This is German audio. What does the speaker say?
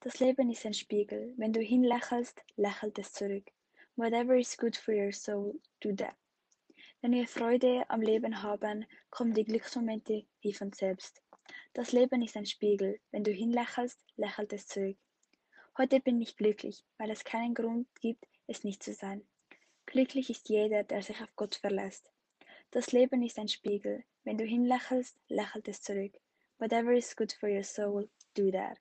Das Leben ist ein Spiegel. Wenn du hinlächelst, lächelt es zurück. Whatever is good for your soul, do that. Wenn wir Freude am Leben haben, kommen die Glücksmomente wie von selbst. Das Leben ist ein Spiegel. Wenn du hinlächelst, lächelt es zurück. Heute bin ich glücklich, weil es keinen Grund gibt, es nicht zu sein. Glücklich ist jeder, der sich auf Gott verlässt. Das Leben ist ein Spiegel. Wenn du hinlächelst, lächelt es zurück. Whatever is good for your soul, do that.